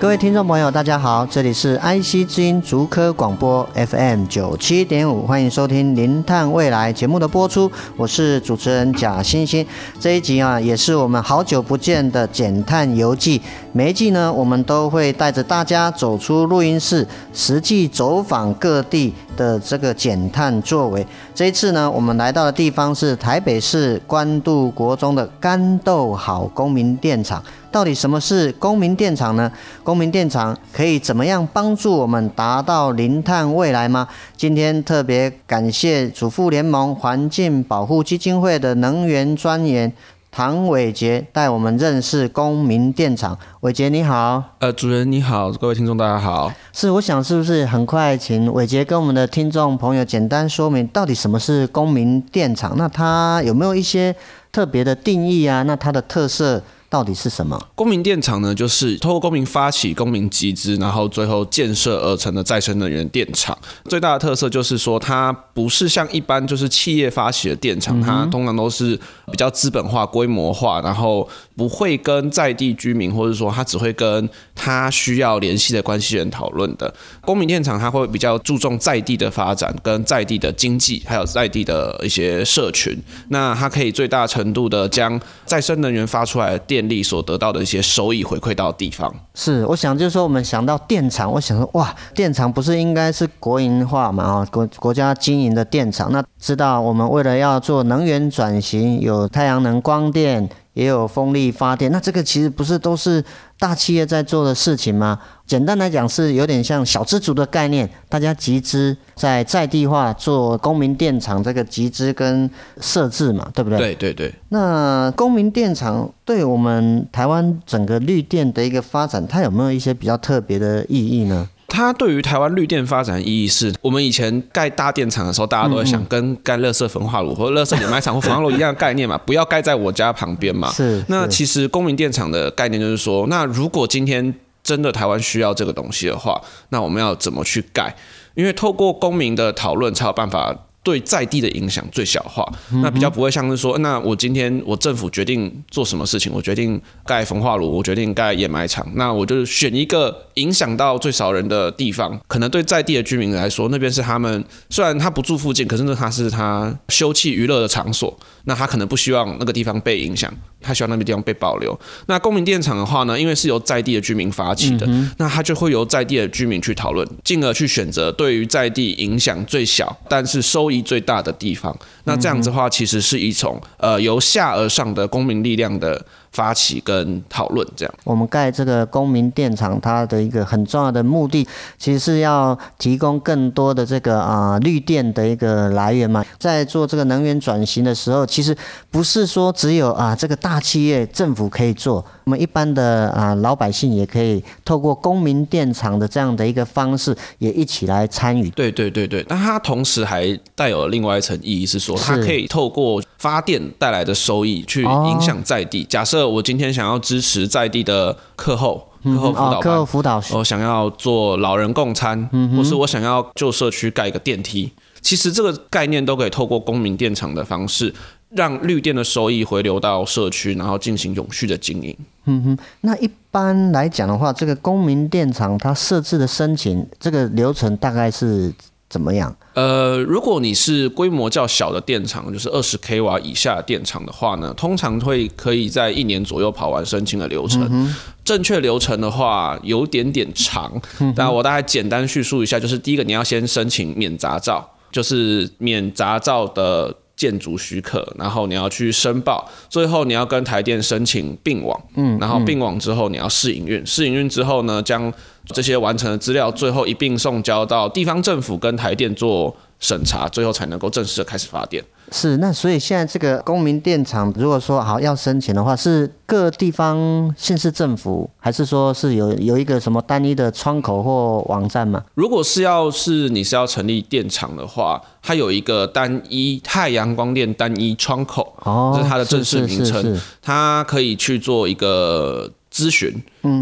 各位听众朋友，大家好，这里是 IC 之音竹科广播 FM 九七点五，欢迎收听《零碳未来》节目的播出，我是主持人贾欣欣。这一集啊，也是我们好久不见的减碳游记。每一季呢，我们都会带着大家走出录音室，实际走访各地的这个减碳作为。这一次呢，我们来到的地方是台北市关渡国中的干豆好公民电厂。到底什么是公民电厂呢？公民电厂可以怎么样帮助我们达到零碳未来吗？今天特别感谢主妇联盟环境保护基金会的能源专员唐伟杰带我们认识公民电厂。伟杰你好，呃，主人你好，各位听众大家好。是，我想是不是很快请伟杰跟我们的听众朋友简单说明到底什么是公民电厂？那它有没有一些特别的定义啊？那它的特色？到底是什么？公民电厂呢，就是透过公民发起公民集资，然后最后建设而成的再生能源电厂。最大的特色就是说，它不是像一般就是企业发起的电厂，它通常都是比较资本化、规模化，然后不会跟在地居民，或者说他只会跟他需要联系的关系人讨论的。公民电厂它会比较注重在地的发展，跟在地的经济，还有在地的一些社群。那它可以最大程度的将再生能源发出来的电。电力所得到的一些收益回馈到地方，是我想就是说，我们想到电厂，我想说哇，电厂不是应该是国营化嘛？啊，国国家经营的电厂，那知道我们为了要做能源转型，有太阳能光电。也有风力发电，那这个其实不是都是大企业在做的事情吗？简单来讲，是有点像小资族的概念，大家集资在在地化做公民电厂这个集资跟设置嘛，对不对？对对对。那公民电厂对我们台湾整个绿电的一个发展，它有没有一些比较特别的意义呢？它对于台湾绿电发展的意义是，我们以前盖大电厂的时候，大家都会想跟盖垃圾焚化炉或垃圾掩埋场或焚化炉一样的概念嘛，不要盖在我家旁边嘛。是。那其实公民电厂的概念就是说，那如果今天真的台湾需要这个东西的话，那我们要怎么去盖？因为透过公民的讨论才有办法。对在地的影响最小化，那比较不会像是说，那我今天我政府决定做什么事情，我决定盖焚化炉，我决定盖掩埋场，那我就选一个影响到最少人的地方，可能对在地的居民来说，那边是他们虽然他不住附近，可是那他是他休憩娱乐的场所，那他可能不希望那个地方被影响。他希望那个地方被保留。那公民电厂的话呢，因为是由在地的居民发起的，嗯、那他就会由在地的居民去讨论，进而去选择对于在地影响最小，但是收益最大的地方。那这样子的话，其实是一种呃由下而上的公民力量的。发起跟讨论这样，我们盖这个公民电厂，它的一个很重要的目的，其实是要提供更多的这个啊、绿电的一个来源嘛。在做这个能源转型的时候，其实不是说只有啊这个大企业政府可以做，我们一般的啊老百姓也可以透过公民电厂的这样的一个方式，也一起来参与。对对对对，那它同时还带有另外一层意义，是说它可以透过发电带来的收益去影响在地。假设我今天想要支持在地的课后课后辅导班，课后辅导，我想要做老人共餐，或是我想要旧社区盖一个电梯，其实这个概念都可以透过公民电厂的方式，让绿电的收益回流到社区，然后进行永续的经营。嗯哼，那一般来讲的话，这个公民电厂它设置的申请这个流程大概是？怎么样？呃，如果你是规模较小的电厂，就是二十 k 瓦以下的电厂的话呢，通常会可以在一年左右跑完申请的流程。嗯、正确流程的话有点点长，那、嗯、我大概简单叙述一下，就是第一个你要先申请免杂照，就是免杂照的建筑许可，然后你要去申报，最后你要跟台电申请并网，嗯，然后并网之后你要试营运，试营运之后呢，将这些完成的资料最后一并送交到地方政府跟台电做审查，最后才能够正式的开始发电。是，那所以现在这个公民电厂，如果说好要申请的话，是各地方县市政府，还是说是有有一个什么单一的窗口或网站吗？如果是要是你是要成立电厂的话，它有一个单一太阳光电单一窗口，哦，这是它的正式名称，它可以去做一个。咨询，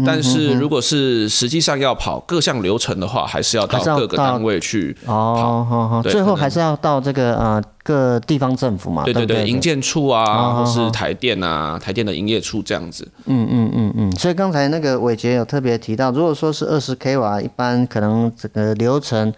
但是如果是实际上要跑各项流程的话，还是要到各个单位去跑。哦，好好，最后还是要到这个呃各地方政府嘛。对对对，营建处啊，或是台电啊，台电的营业处这样子。嗯嗯嗯嗯。所以刚才那个伟杰有特别提到，如果说是二十 k 瓦，一般可能整个流程。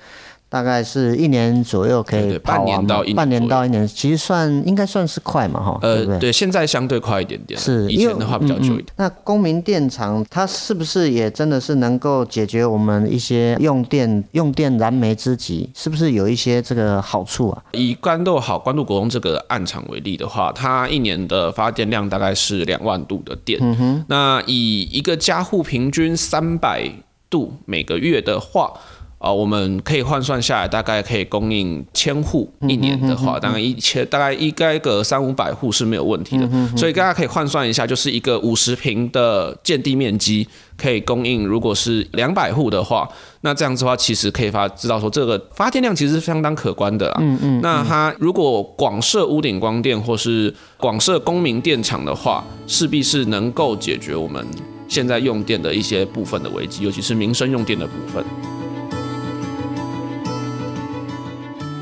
大概是一年左右可以跑完，半年到一年，半年到一年，其实算应该算是快嘛，哈。呃，对不对？对，现在相对快一点点。是，以前的话比较久一点。那公民电厂它是不是也真的是能够解决我们一些用电用电燃眉之急？是不是有一些这个好处啊？以关渡好关渡国中这个暗场为例的话，它一年的发电量大概是两万度的电。嗯哼。那以一个家户平均三百度每个月的话。啊，我们可以换算下来，大概可以供应千户一年的话，大概一千，大概应该个三五百户是没有问题的。所以大家可以换算一下，就是一个五十平的建地面积可以供应，如果是两百户的话，那这样子的话，其实可以发知道说这个发电量其实是相当可观的啊。嗯嗯。那它如果广设屋顶光电或是广设公民电厂的话，势必是能够解决我们现在用电的一些部分的危机，尤其是民生用电的部分。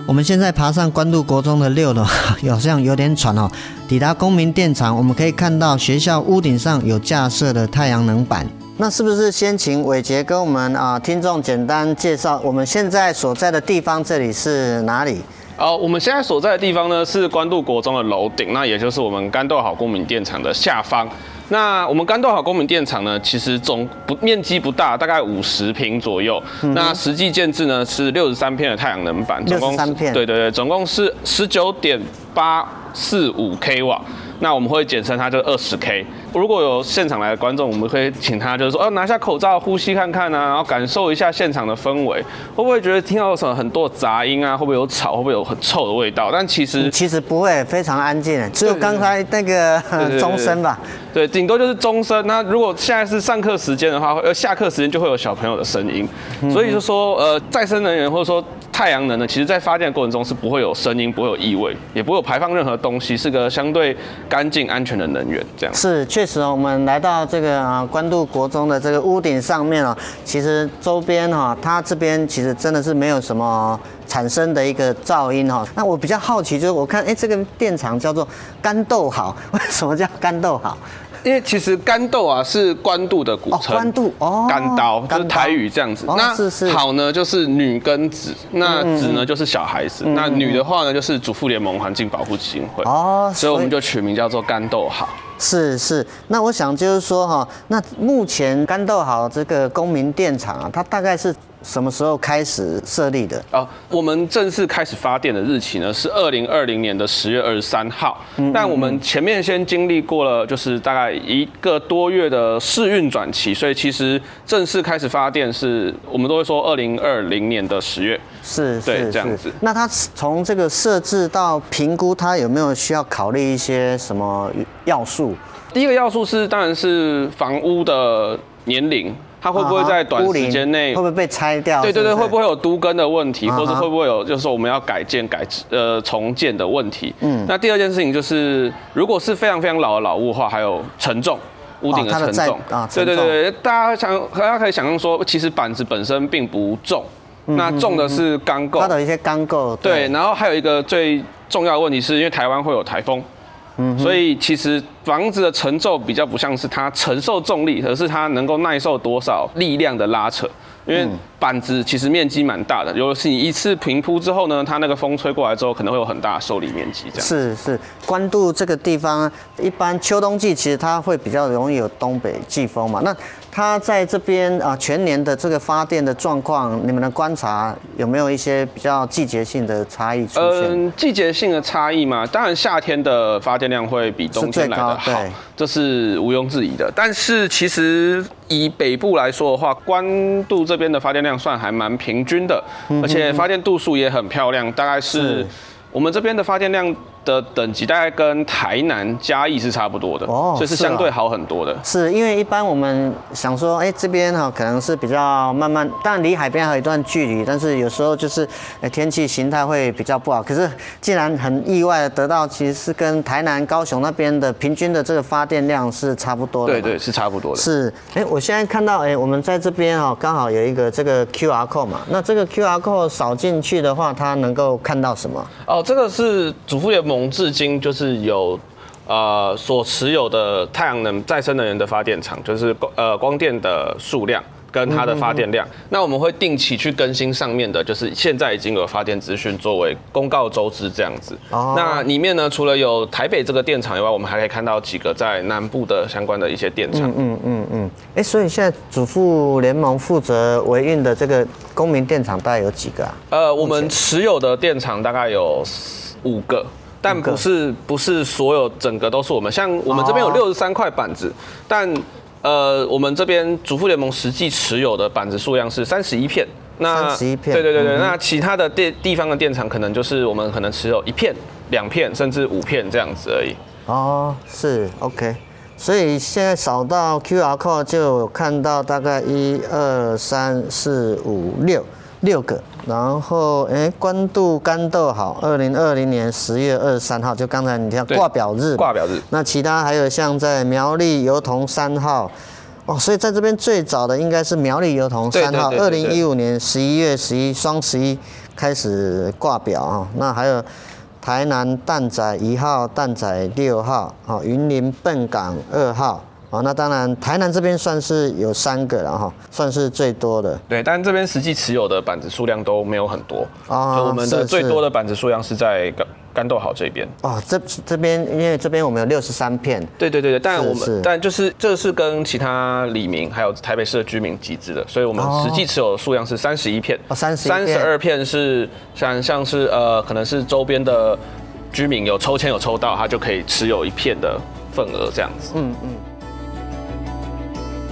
我们现在爬上关渡国中的六楼，好像有点喘哦。抵达公民电厂，我们可以看到学校屋顶上有架设的太阳能板。那是不是先请伟杰跟我们啊听众简单介绍我们现在所在的地方？这里是哪里？哦，我们现在所在的地方呢是关渡国中的楼顶，那也就是我们干豆好公民电厂的下方。那我们干豆好公民电厂呢，其实总不面积不大，大概五十平左右。嗯、那实际建制呢是六十三片的太阳能板，总共三片。对对对，总共是十九点八四五 k 瓦。那我们会简称它就二十 k。如果有现场来的观众，我们可以请他就是说，哦，拿下口罩呼吸看看啊，然后感受一下现场的氛围，会不会觉得听到什么很多杂音啊？会不会有吵？会不会有很臭的味道？但其实其实不会，非常安静，只有刚才那个钟声吧。对，顶多就是钟声。那如果现在是上课时间的话，呃，下课时间就会有小朋友的声音。所以就说，呃，再生能源或者说太阳能呢，其实在发电的过程中是不会有声音，不会有异味，也不会有排放任何东西，是个相对干净安全的能源。这样是确实，我们来到这个啊关渡国中的这个屋顶上面哦，其实周边哈，它这边其实真的是没有什么产生的一个噪音哈。那我比较好奇，就是我看哎，这个电厂叫做干豆好，为什么叫干豆好？因为其实干豆啊是官渡的古称，官渡哦，干刀就是台语这样子。那好呢就是女跟子，那子呢就是小孩子，那女的话呢就是主妇联盟环境保护基金会哦，所以我们就取名叫做干豆好。是是，那我想就是说哈，那目前干豆好这个公民电厂啊，它大概是。什么时候开始设立的？哦，我们正式开始发电的日期呢是二零二零年的十月二十三号。嗯，但我们前面先经历过了，就是大概一个多月的试运转期，所以其实正式开始发电是我们都会说二零二零年的十月。是，对，是这样子。那它从这个设置到评估，它有没有需要考虑一些什么要素？第一个要素是，当然是房屋的年龄。它会不会在短时间内会不会被拆掉？对对对，会不会有都更的问题，或者会不会有就是说我们要改建改呃重建的问题？嗯，那第二件事情就是，如果是非常非常老的老屋的话，还有承重，屋顶的承重啊，对对对，大家想大家可以想象说，其实板子本身并不重，那重的是钢构，它的一些钢构。对，然后还有一个最重要的问题是因为台湾会有台风。所以其实房子的承重比较不像是它承受重力，而是它能够耐受多少力量的拉扯。因为板子其实面积蛮大的，尤其是你一次平铺之后呢，它那个风吹过来之后，可能会有很大的受力面积。这样是是，关渡这个地方，一般秋冬季其实它会比较容易有东北季风嘛。那它在这边啊，全年的这个发电的状况，你们的观察有没有一些比较季节性的差异出现？嗯，季节性的差异嘛，当然夏天的发电量会比冬天来的好，啊、这是毋庸置疑的。但是其实以北部来说的话，关渡这边的发电量算还蛮平均的，嗯、而且发电度数也很漂亮，大概是我们这边的发电量。的等级大概跟台南嘉义是差不多的哦，所以是相对好很多的。是，是因为一般我们想说，哎、欸，这边哈可能是比较慢慢，当然离海边还有一段距离，但是有时候就是，哎，天气形态会比较不好。可是既然很意外的得到，其实是跟台南、高雄那边的平均的这个发电量是差不多的。对对，是差不多的。是，哎、欸，我现在看到，哎、欸，我们在这边哈，刚好有一个这个 QR code 嘛，那这个 QR code 扫进去的话，它能够看到什么？哦，这个是主妇联盟至今就是有，呃，所持有的太阳能再生能源的发电厂，就是光呃光电的数量跟它的发电量。嗯嗯嗯，那我们会定期去更新上面的，就是现在已经有发电资讯作为公告周知这样子。哦。那里面呢，除了有台北这个电厂以外，我们还可以看到几个在南部的相关的一些电厂。嗯嗯嗯。哎、欸，所以现在主妇联盟负责维运的这个公民电厂大概有几个啊？呃，我们持有的电厂大概有五个。但不是不是所有整个都是我们，像我们这边有六十三块板子，但呃，我们这边主妇联盟实际持有的板子数量是三十一片。那三十一片。对对对对，那其他的地地方的电厂可能就是我们可能持有一片、两片甚至五片这样子而已。哦，是 OK。所以现在扫到 QR code 就有看到大概一二三四五六。六个，然后哎，官渡干豆好，二零二零年十月二十三号，就刚才你听挂表日，挂表日。那其他还有像在苗栗油桐三号，哦，所以在这边最早的应该是苗栗油桐三号，二零一五年十一月十一双十一开始挂表啊。那还有台南蛋仔一号、蛋仔六号，哦，云林笨港二号。哦，那当然，台南这边算是有三个了哈，算是最多的。对，但这边实际持有的板子数量都没有很多。啊，就我们的最多的板子数量是在干干豆好这边。哦，这这边因为这边我们有六十三片。对对对对，但我们但就是这是跟其他里民还有台北市的居民集资的，所以我们实际持有的数量是三十一片。哦，三十三十二片是像像是呃，可能是周边的居民有抽签有抽到，他就可以持有一片的份额这样子。嗯嗯。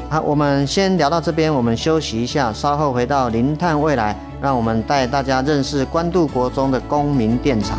好，我们先聊到这边，我们休息一下，稍后回到零碳未来，让我们带大家认识关渡国中的公民电厂。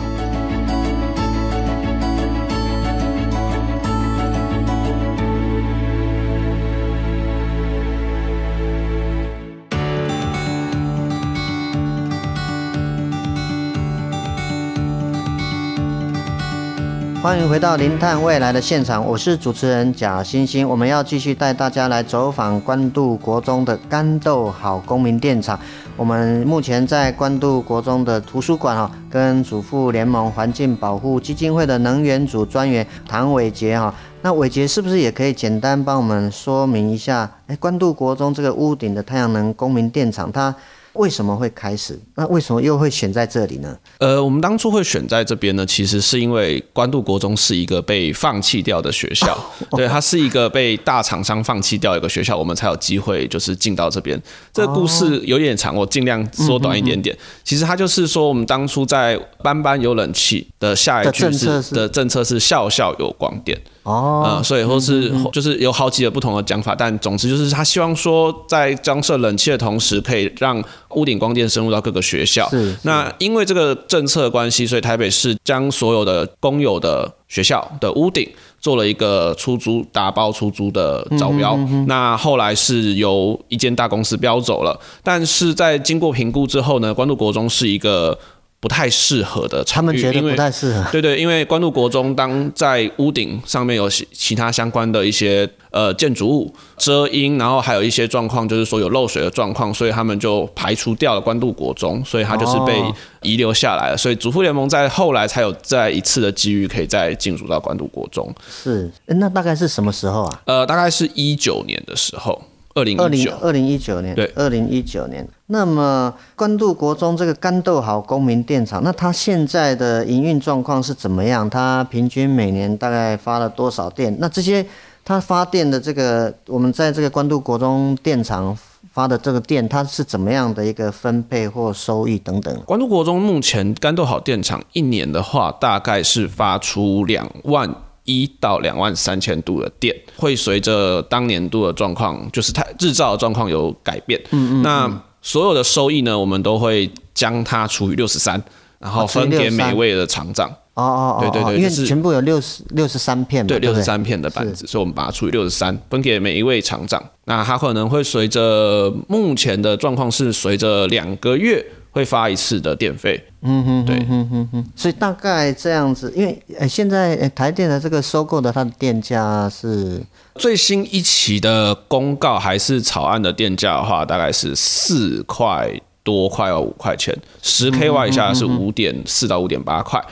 欢迎回到《零碳未来》的现场，我是主持人贾欣欣。我们要继续带大家来走访关渡国中的干豆好公民电厂。我们目前在关渡国中的图书馆哈，跟祖父联盟环境保护基金会的能源组专员唐伟杰哈。那伟杰是不是也可以简单帮我们说明一下？哎，关渡国中这个屋顶的太阳能公民电厂，它为什么会开始？那为什么又会选在这里呢？呃，我们当初会选在这边呢，其实是因为关渡国中是一个被放弃掉的学校，对，它是一个被大厂商放弃掉一个学校，我们才有机会就是进到这边。这个故事有点长，我尽量缩短一点点。其实它就是说，我们当初在班班有冷气的下一句是的政策是校校有光电。哦，呃，所以或是就是有好几个不同的讲法，但总之就是他希望说，在装设冷气的同时，可以让屋顶光电深入到各个学校。是，那因为这个政策关系，所以台北市将所有的公有的学校的屋顶做了一个出租打包出租的招标。那后来是由一间大公司标走了，但是在经过评估之后呢，关渡国中是一个。不太适合的，他们觉得不太适合。对对，因为关渡国中当在屋顶上面有其他相关的一些呃建筑物遮阴，然后还有一些状况，就是说有漏水的状况，所以他们就排除掉了关渡国中，所以他就是被遗留下来了。所以主妇联盟在后来才有再一次的机遇，可以再进入到关渡国中。是，那大概是什么时候啊？呃，大概是一九年的时候。二零二零，二零一九年，对，二零一九年。那么关渡国中这个干豆好公民电厂，那它现在的营运状况是怎么样？它平均每年大概发了多少电？那这些它发电的这个，我们在这个关渡国中电厂发的这个电，它是怎么样的一个分配或收益等等？关渡国中目前干豆好电厂一年的话，大概是发出两万。一到两万三千度的电，会随着当年度的状况，就是它日照的状况有改变。嗯嗯。那所有的收益呢，我们都会将它除以六十三，然后分给每位的厂长。哦哦哦，对对对，因为全部有六十六十三片嘛，对，六十三片的板子，所以我们把它除以六十三，分给每一位厂长。那它可能会随着目前的状况是随着两个月会发一次的电费。嗯哼，对，嗯哼哼，所以大概这样子，因为呃现在台电的这个收购的它的电价是最新一期的公告还是草案的电价的话，大概是四块。多快要五块钱，十 KY 以下是五点四到五点八块。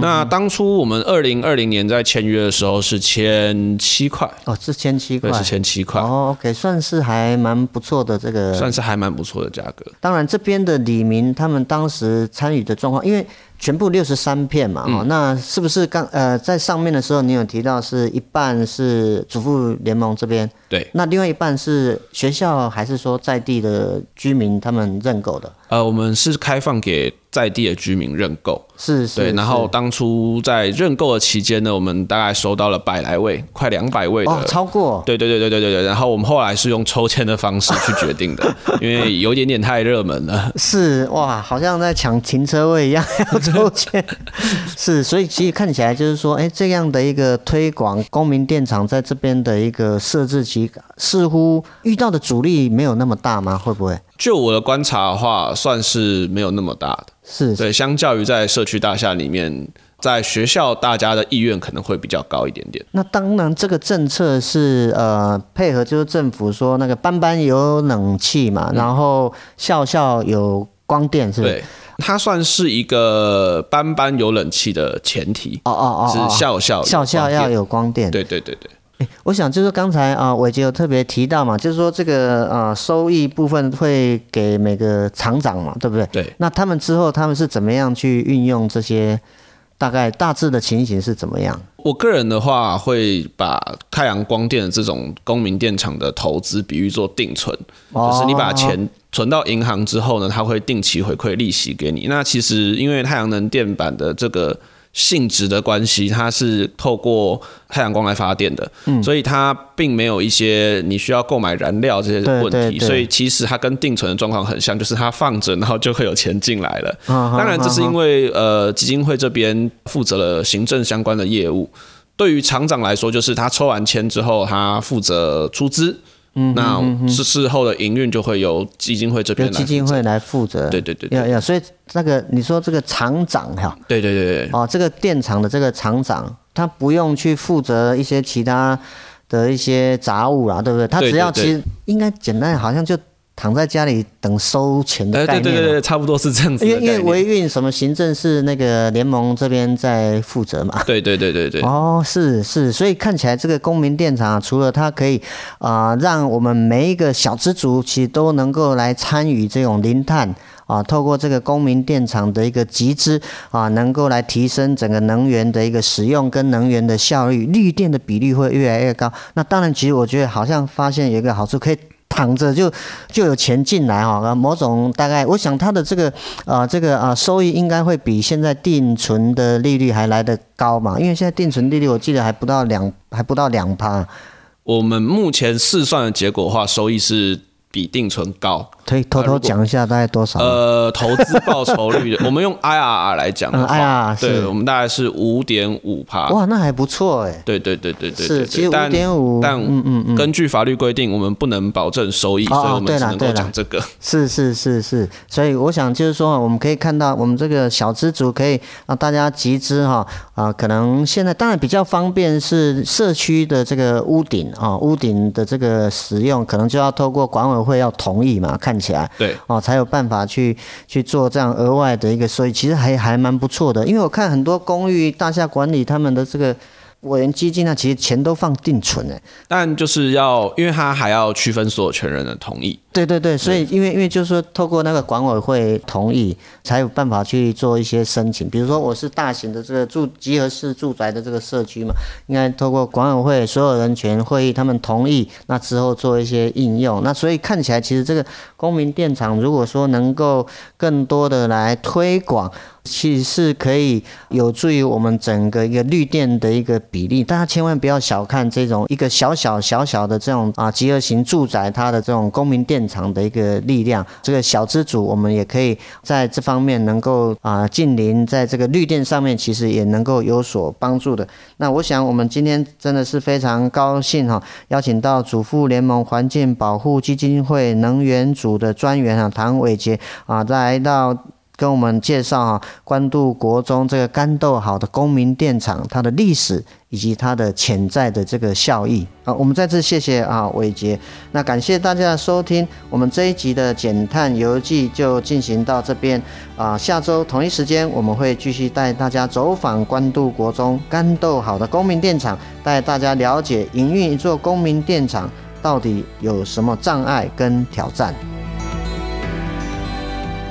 那当初我们二零二零年在签约的时候是签七块哦，是签七块，是签七块哦。OK，算是还蛮不错的这个，算是还蛮不错的价格。当然这边的李明他们当时参与的状况，因为。全部六十三片嘛，哦、嗯，那是不是刚呃在上面的时候，你有提到是一半是主妇联盟这边，对，那另外一半是学校还是说在地的居民他们认购的？呃，我们是开放给。在地的居民认购是是，对，然后当初在认购的期间呢，我们大概收到了百来位，快两百位的，哦，超过，对对对对对对对，然后我们后来是用抽签的方式去决定的，因为有点点太热门了，是哇，好像在抢停车位一样要抽签，是，所以其实看起来就是说，哎，这样的一个推广公民电厂在这边的一个设置期，似乎遇到的阻力没有那么大吗？会不会？就我的观察的话，算是没有那么大的，是对，相较于在社区大厦里面，在学校大家的意愿可能会比较高一点点。那当然，这个政策是呃配合，就是政府说那个班班有冷气嘛，嗯、然后校校有光电，是不是？对，它算是一个班班有冷气的前提。哦哦哦，是校校校校要有光电。对对对对。欸、我想就是刚才啊，伟杰有特别提到嘛，就是说这个啊收益部分会给每个厂长嘛，对不对？对。那他们之后他们是怎么样去运用这些？大概大致的情形是怎么样？我个人的话会把太阳光电的这种公民电厂的投资比喻做定存，哦、就是你把钱存到银行之后呢，它会定期回馈利息给你。那其实因为太阳能电板的这个。性质的关系，它是透过太阳光来发电的，嗯，所以它并没有一些你需要购买燃料这些问题，对对对，所以其实它跟定存的状况很像，就是它放着，然后就会有钱进来了。当然，这是因为呃基金会这边负责了行政相关的业务，对于厂长来说，就是他抽完签之后，他负责出资。嗯，那是事后的营运就会由基金会这边由基金会来负责。对对对，对，要要，所以那个你说这个厂长哈，对对对对，哦，这个电厂的这个厂长，他不用去负责一些其他的一些杂物啦，对不对？他只要其实应该简单，好像就。躺在家里等收钱的概念，对对对对，差不多是这样子。因为因为维运什么行政是那个联盟这边在负责嘛。对对对对对。哦，是是，所以看起来这个公民电厂除了它可以啊、呃，让我们每一个小资族其实都能够来参与这种零碳啊，透过这个公民电厂的一个集资啊，能够来提升整个能源的一个使用跟能源的效率，绿电的比例会越来越高。那当然，其实我觉得好像发现有一个好处可以。躺着就就有钱进来哈，某种大概，我想它的这个啊这个啊收益应该会比现在定存的利率还来得高嘛，因为现在定存利率我记得还不到两还不到两趴。我们目前试算的结果的话，收益是比定存高。可以偷偷讲一下大概多少？呃，投资报酬率，我们用 IRR 来讲，IRR，，对，我们大概是五点五帕。哇，那还不错哎。对对对对对，是，其实五点五，但嗯嗯嗯，根据法律规定，我们不能保证收益，所以我们只能够讲这个。是是是是，所以我想就是说，我们可以看到，我们这个小资族可以让大家集资哈啊，可能现在当然比较方便是社区的这个屋顶啊，屋顶的这个使用，可能就要透过管委会要同意嘛，看。看起来对哦，才有办法去去做这样额外的一个收益，其实还还蛮不错的。因为我看很多公寓大厦管理他们的这个。委员基金呢，其实钱都放定存哎，但就是要，因为他还要区分所有权人的同意。对对对，所以因为因为就是说，透过那个管委会同意，才有办法去做一些申请。比如说，我是大型的这个住集合式住宅的这个社区嘛，应该透过管委会所有人权会议他们同意，那之后做一些应用。那所以看起来，其实这个公民电厂如果说能够更多的来推广。其实是可以有助于我们整个一个绿电的一个比例。大家千万不要小看这种一个小小小小的这种啊集合型住宅，它的这种公民电厂的一个力量。这个小资主，我们也可以在这方面能够啊近邻，在这个绿电上面，其实也能够有所帮助的。那我想，我们今天真的是非常高兴哈，邀请到主妇联盟环境保护基金会能源组的专员啊唐伟杰啊再来到。跟我们介绍哈，关渡国中这个干豆好的公民电厂，它的历史以及它的潜在的这个效益啊，我们再次谢谢啊伟杰，那感谢大家的收听，我们这一集的减碳游记就进行到这边啊，下周同一时间我们会继续带大家走访关渡国中干豆好的公民电厂，带大家了解营运一座公民电厂到底有什么障碍跟挑战。